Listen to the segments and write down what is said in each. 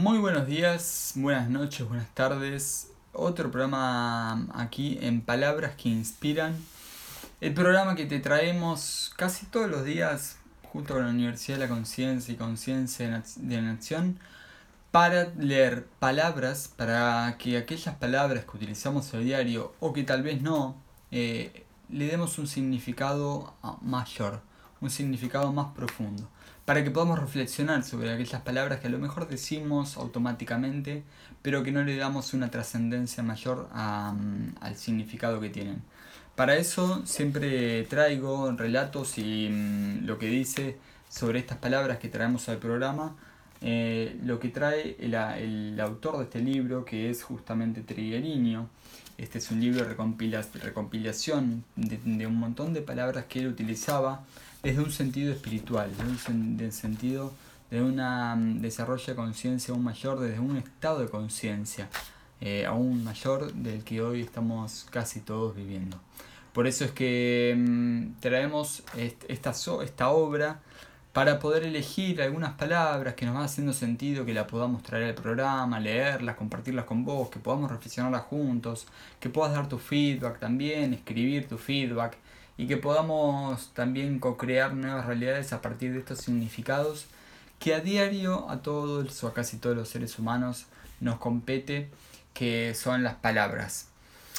Muy buenos días, buenas noches, buenas tardes. Otro programa aquí en Palabras que Inspiran. El programa que te traemos casi todos los días junto con la Universidad de la Conciencia y Conciencia de la Nación para leer palabras, para que aquellas palabras que utilizamos a diario o que tal vez no, eh, le demos un significado mayor, un significado más profundo para que podamos reflexionar sobre aquellas palabras que a lo mejor decimos automáticamente, pero que no le damos una trascendencia mayor mm, al significado que tienen. Para eso siempre traigo relatos y mm, lo que dice sobre estas palabras que traemos al programa, eh, lo que trae el, autor de este libro, que es justamente Trigueriño. Este es un libro de recompilación de, de un montón de palabras que él utilizaba desde un sentido espiritual, desde un sentido de un mm, desarrollo de conciencia aún mayor, desde un estado de conciencia eh, aún mayor del que hoy estamos casi todos viviendo. Por eso es que mm, traemos esta, esta obra para poder elegir algunas palabras que nos van haciendo sentido, que la podamos traer al programa, leerlas, compartirlas con vos, que podamos reflexionarlas juntos, que puedas dar tu feedback también, escribir tu feedback, y que podamos también co-crear nuevas realidades a partir de estos significados que a diario a todos o a casi todos los seres humanos nos compete, que son las palabras.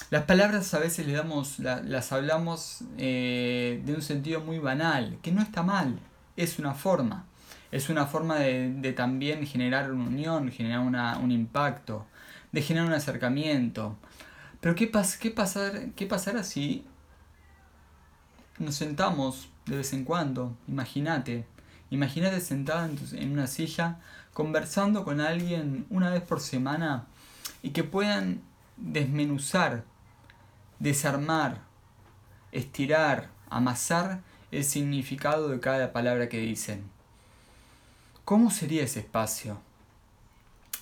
Las palabras a veces le damos, las hablamos eh, de un sentido muy banal, que no está mal, es una forma. Es una forma de, también generar una unión, generar un impacto, de generar un acercamiento. Pero ¿qué, pas, qué, pasar, qué pasará si nos sentamos de vez en cuando, imagínate, imagínate sentada en, una silla conversando con alguien una vez por semana y que puedan desmenuzar, desarmar, estirar, amasar el significado de cada palabra que dicen. ¿Cómo sería ese espacio?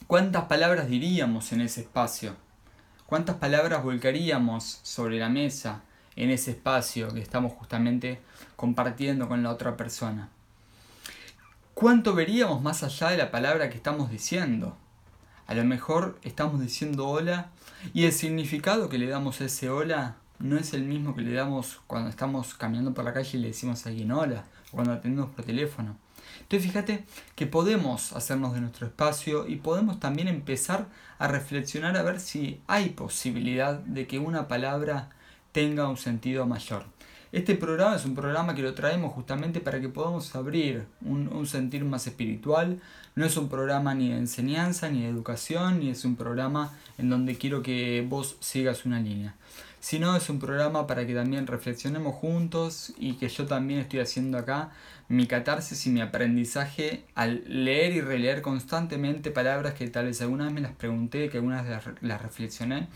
¿Cuántas palabras diríamos en ese espacio? ¿Cuántas palabras volcaríamos sobre la mesa? En ese espacio que estamos justamente compartiendo con la otra persona. ¿Cuánto veríamos más allá de la palabra que estamos diciendo? A lo mejor estamos diciendo hola y el significado que le damos a ese hola no es el mismo que le damos cuando estamos caminando por la calle y le decimos a alguien hola o cuando atendemos por teléfono. Entonces fíjate que podemos hacernos de nuestro espacio y podemos también empezar a reflexionar a ver si hay posibilidad de que una palabra tenga un sentido mayor. Este programa es un programa que lo traemos justamente para que podamos abrir un, sentir más espiritual. No es un programa ni de enseñanza, ni de educación, ni es un programa en donde quiero que vos sigas una línea. Sino es un programa para que también reflexionemos juntos y que yo también estoy haciendo acá mi catarsis y mi aprendizaje al leer y releer constantemente palabras que tal vez algunas me las pregunté, que algunas las reflexioné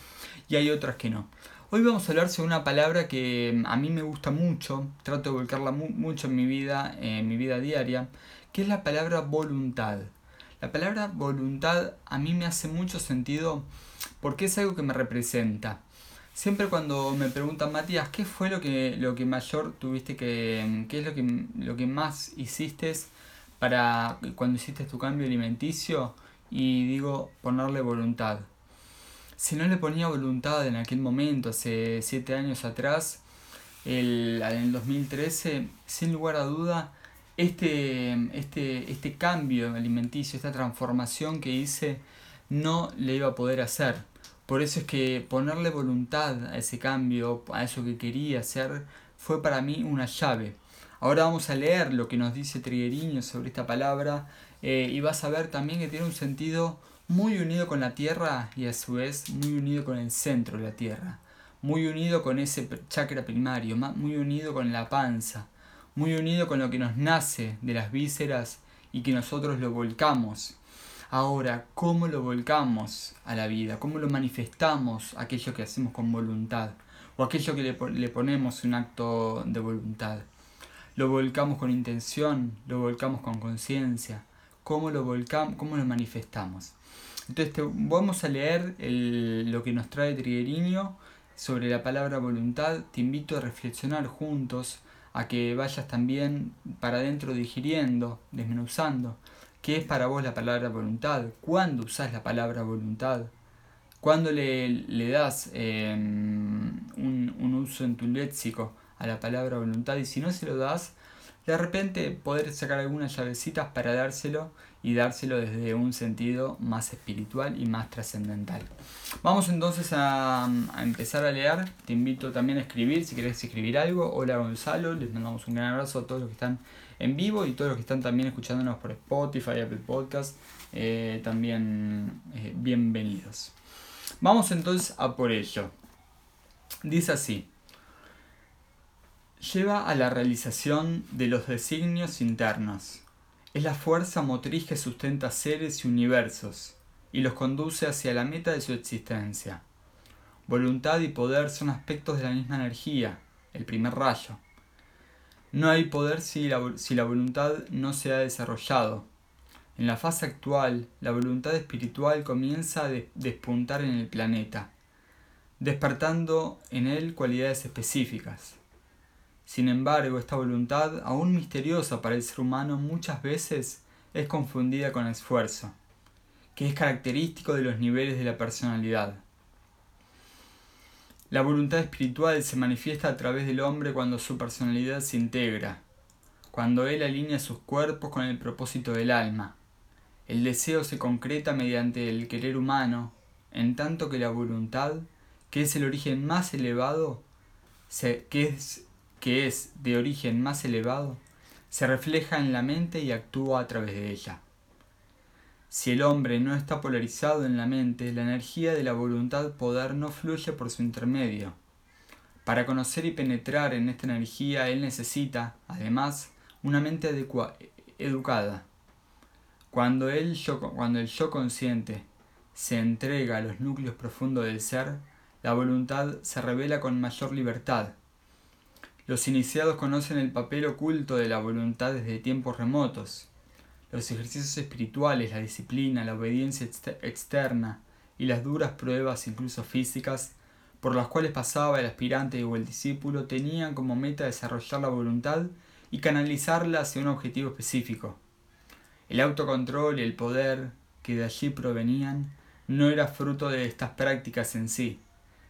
y hay otras que no. Hoy vamos a hablar sobre una palabra que mm, a mí me gusta mucho, trato de volcarla mucho en mi vida, en mi vida diaria, que es la palabra voluntad. La palabra voluntad a mí me hace mucho sentido porque es algo que me representa. Siempre cuando me preguntan, Matías, ¿qué fue lo que, lo que mayor tuviste que, mm, qué es lo que, lo que más hiciste para cuando hiciste tu cambio alimenticio? Y digo, ponerle voluntad si no le ponía voluntad en aquel momento, hace siete años atrás, el, en el 2013, sin lugar a duda, este, este, este cambio alimenticio, esta transformación que hice, no le iba a poder hacer. Por eso es que ponerle voluntad a ese cambio, a eso que quería hacer, fue para mí una llave. Ahora vamos a leer lo que nos dice Trigueriño sobre esta palabra eh, y vas a ver también que tiene un sentido muy unido con la tierra y a su vez muy unido con el centro de la tierra, muy unido con ese chakra primario, muy unido con la panza, muy unido con lo que nos nace de las vísceras y que nosotros lo volcamos. Ahora, ¿cómo lo volcamos a la vida? ¿Cómo lo manifestamos aquello que hacemos con voluntad? O aquello que le, le ponemos un acto de voluntad. ¿Lo volcamos con intención? ¿Lo volcamos con conciencia? ¿Cómo lo volcamos? ¿Cómo lo manifestamos? Entonces vamos a leer lo que nos trae Trigueriño sobre la palabra voluntad. Te invito a reflexionar juntos, a que vayas también para adentro digiriendo, desmenuzando ¿Qué es para vos la palabra voluntad? ¿Cuándo usás la palabra voluntad? ¿Cuándo le, le das em, un, un uso en tu léxico a la palabra voluntad? Y si no se lo das, de repente poder sacar algunas llavecitas para dárselo y dárselo desde un sentido más espiritual y más trascendental. Vamos entonces a, empezar a leer. Te invito también a escribir si querés escribir algo. Hola Gonzalo, les mandamos un gran abrazo a todos los que están en vivo y todos los que están también escuchándonos por Spotify, Apple Podcast. Eh, también eh, bienvenidos. Vamos entonces a por ello. Dice así lleva a la realización de los designios internos. Es la fuerza motriz que sustenta seres y universos y los conduce hacia la meta de su existencia. Voluntad y poder son aspectos de la misma energía, el primer rayo. No hay poder si la, si la voluntad no se ha desarrollado. En la fase actual, la voluntad espiritual comienza a despuntar en el planeta, despertando en él cualidades específicas. Sin embargo, esta voluntad, aún misteriosa para el ser humano, muchas veces es confundida con esfuerzo, que es característico de los niveles de la personalidad. La voluntad espiritual se manifiesta a través del hombre cuando su personalidad se integra, cuando él alinea sus cuerpos con el propósito del alma. El deseo se concreta mediante el querer humano, en tanto que la voluntad, que es el origen más elevado, que es que es de origen más elevado, se refleja en la mente y actúa a través de ella. Si el hombre no está polarizado en la mente, la energía de la voluntad poder no fluye por su intermedio. Para conocer y penetrar en esta energía, él necesita, además, una mente educada. Cuando el, yo, cuando el yo consciente se entrega a los núcleos profundos del ser, la voluntad se revela con mayor libertad los iniciados conocen el papel oculto de la voluntad desde tiempos remotos. Los ejercicios espirituales, la disciplina, la obediencia externa y las duras pruebas, incluso físicas, por las cuales pasaba el aspirante o el discípulo, tenían como meta desarrollar la voluntad y canalizarla hacia un objetivo específico. El autocontrol y el poder que de allí provenían no era fruto de estas prácticas en sí,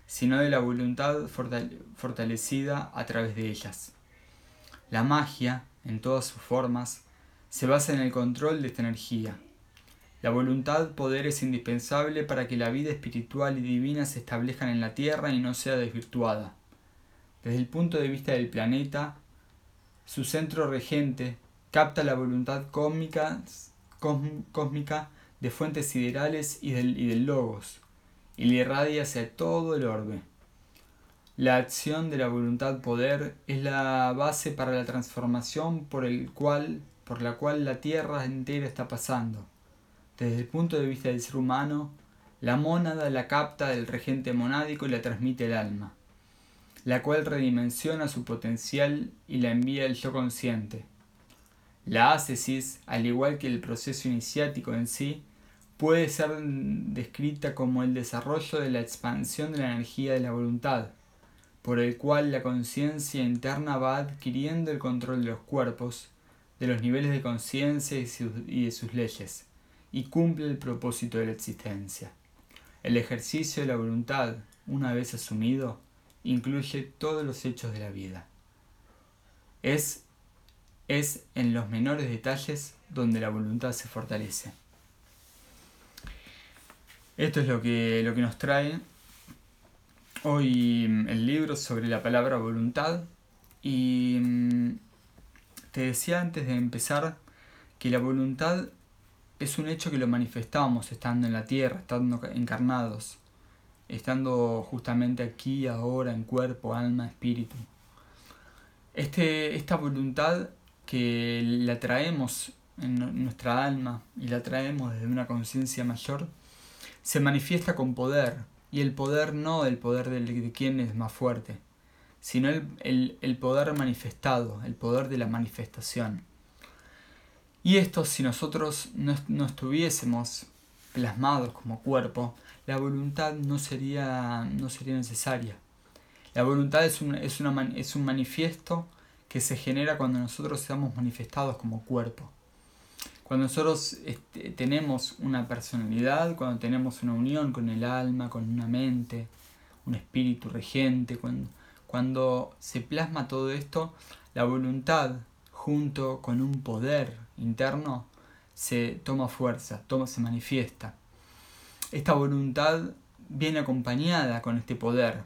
sino de la voluntad fortalecida a través de ellas. La magia, en todas sus formas, se basa en el control de esta energía. La voluntad poder es indispensable para que la vida espiritual y divina se establezcan en la Tierra y no sea desvirtuada. Desde el punto de vista del planeta, su centro regente capta la voluntad cósmica, cósmica de fuentes siderales y del, y del logos, y le irradia hacia todo el orbe. La acción de la voluntad poder es la base para la transformación por, el cual, por la cual la tierra entera está pasando. Desde el punto de vista del ser humano, la mónada la capta del regente monádico y la transmite al alma, la cual redimensiona su potencial y la envía al yo consciente. La ácesis, al igual que el proceso iniciático en sí, puede ser descrita como el desarrollo de la expansión de la energía de la voluntad, por el cual la conciencia interna va adquiriendo el control de los cuerpos, de los niveles de conciencia y de sus leyes, y cumple el propósito de la existencia. El ejercicio de la voluntad, una vez asumido, incluye todos los hechos de la vida. Es, es en los menores detalles donde la voluntad se fortalece. Esto es lo que, lo que nos trae hoy mm, el libro sobre la palabra voluntad. Y mm, te decía antes de empezar que la voluntad es un hecho que lo manifestamos estando en la tierra, estando encarnados, estando justamente aquí, ahora, en cuerpo, alma, espíritu. Este, esta voluntad que la traemos en nuestra alma y la traemos desde una conciencia mayor, se manifiesta con poder, y el poder no el poder de quien es más fuerte, sino el, poder manifestado, el poder de la manifestación. Y esto si nosotros no, estuviésemos plasmados como cuerpo, la voluntad no sería, no sería necesaria. La voluntad es un, es, una, es un manifiesto que se genera cuando nosotros seamos manifestados como cuerpo. Cuando nosotros este, tenemos una personalidad, cuando tenemos una unión con el alma, con una mente, un espíritu regente, cuando, cuando se plasma todo esto, la voluntad junto con un poder interno se toma fuerza, toma, se manifiesta. Esta voluntad viene acompañada con este poder.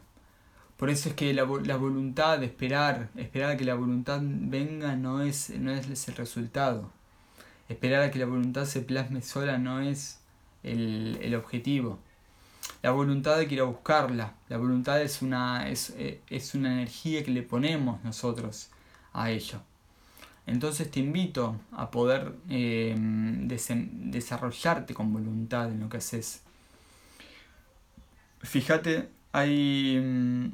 Por eso es que la, voluntad de esperar, esperar a que la voluntad venga no es, no es el resultado. Esperar a que la voluntad se plasme sola no es el, el objetivo. La voluntad de que ir a buscarla. La voluntad es una, es, es una energía que le ponemos nosotros a ello. Entonces te invito a poder eh, desarrollarte con voluntad en lo que haces. Fíjate, hay... Mm,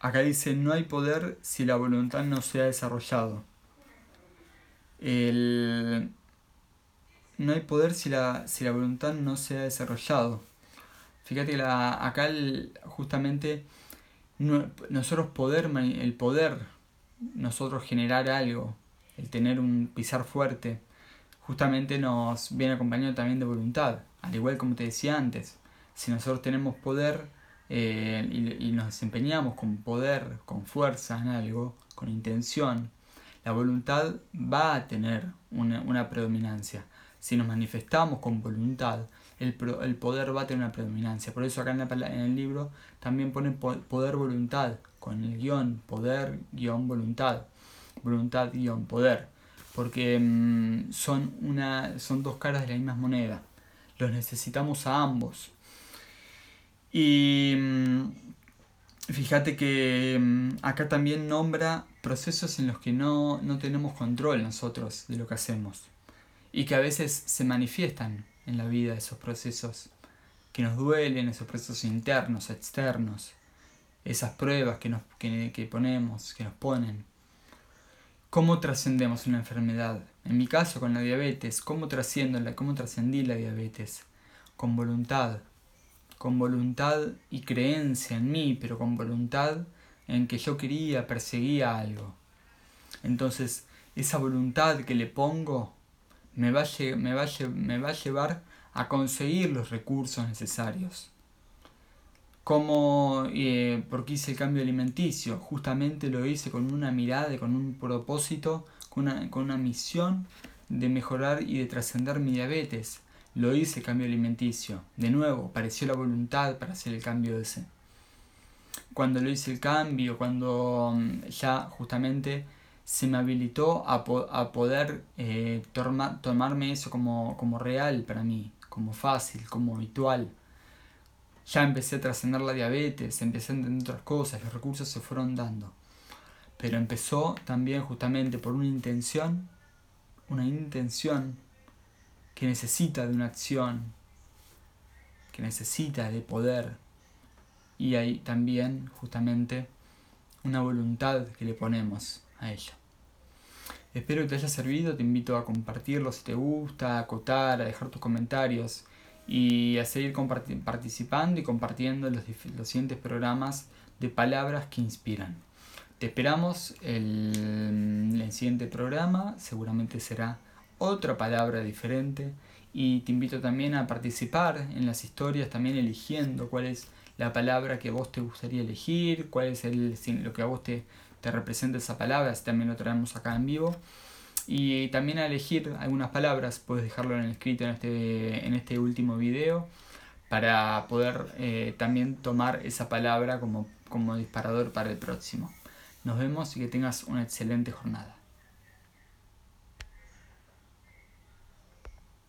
acá dice, no hay poder si la voluntad no se ha desarrollado. No hay poder si la, si la voluntad no se ha desarrollado. Fíjate que la, acá justamente nosotros poder, el poder, nosotros generar algo, el tener un pisar fuerte, justamente nos viene acompañado también de voluntad, al igual como te decía antes, si nosotros tenemos poder eh, y, nos desempeñamos con poder, con fuerza en algo, con intención, la voluntad va a tener una, una predominancia. Si nos manifestamos con voluntad, el, el, poder va a tener una predominancia. Por eso acá en, en el libro también pone poder voluntad, con el guion poder guion voluntad, voluntad guion poder, porque mm, son, una, son dos caras de la misma moneda. Los necesitamos a ambos. Y mm, fíjate que mm, acá también nombra procesos en los que no, no tenemos control nosotros de lo que hacemos y que a veces se manifiestan en la vida esos procesos que nos duelen, esos procesos internos, externos, esas pruebas que, nos, que, ponemos, que nos ponen. ¿Cómo trascendemos una enfermedad? En mi caso con la diabetes, ¿cómo trasciendo cómo trascendí la diabetes? Con voluntad, con voluntad y creencia en mí, pero con voluntad en que yo quería, perseguía algo. Entonces, esa voluntad que le pongo me va, a, me, va me va a llevar a conseguir los recursos necesarios. Como, eh, porque hice el cambio alimenticio, justamente lo hice con una mirada, con un propósito, con una, con una misión de mejorar y de trascender mi diabetes. Lo hice el cambio alimenticio. De nuevo, apareció la voluntad para hacer el cambio ese. Cuando lo hice el cambio, cuando mm, ya justamente se me habilitó a, a poder eh, tomarme eso como, como real para mí, como fácil, como habitual. Ya empecé a trascender la diabetes, empecé a entender otras cosas, los recursos se fueron dando. Pero empezó también justamente por una intención, una intención que necesita de una acción, que necesita de poder. Y hay también justamente una voluntad que le ponemos a ella. Espero que te haya servido, te invito a compartirlo si te gusta, a acotar, a dejar tus comentarios y a seguir participando y compartiendo los, los siguientes programas de palabras que inspiran. Te esperamos el, el siguiente programa, seguramente será otra palabra diferente y te invito también a participar en las historias también eligiendo cuál es la palabra que vos te gustaría elegir, cuál es el, lo que a vos te, te representa esa palabra, así también lo traemos acá en vivo. Y también a elegir algunas palabras, puedes dejarlo en el escrito en este, en este último video para poder eh, también tomar esa palabra como, como disparador para el próximo. Nos vemos y que tengas una excelente jornada.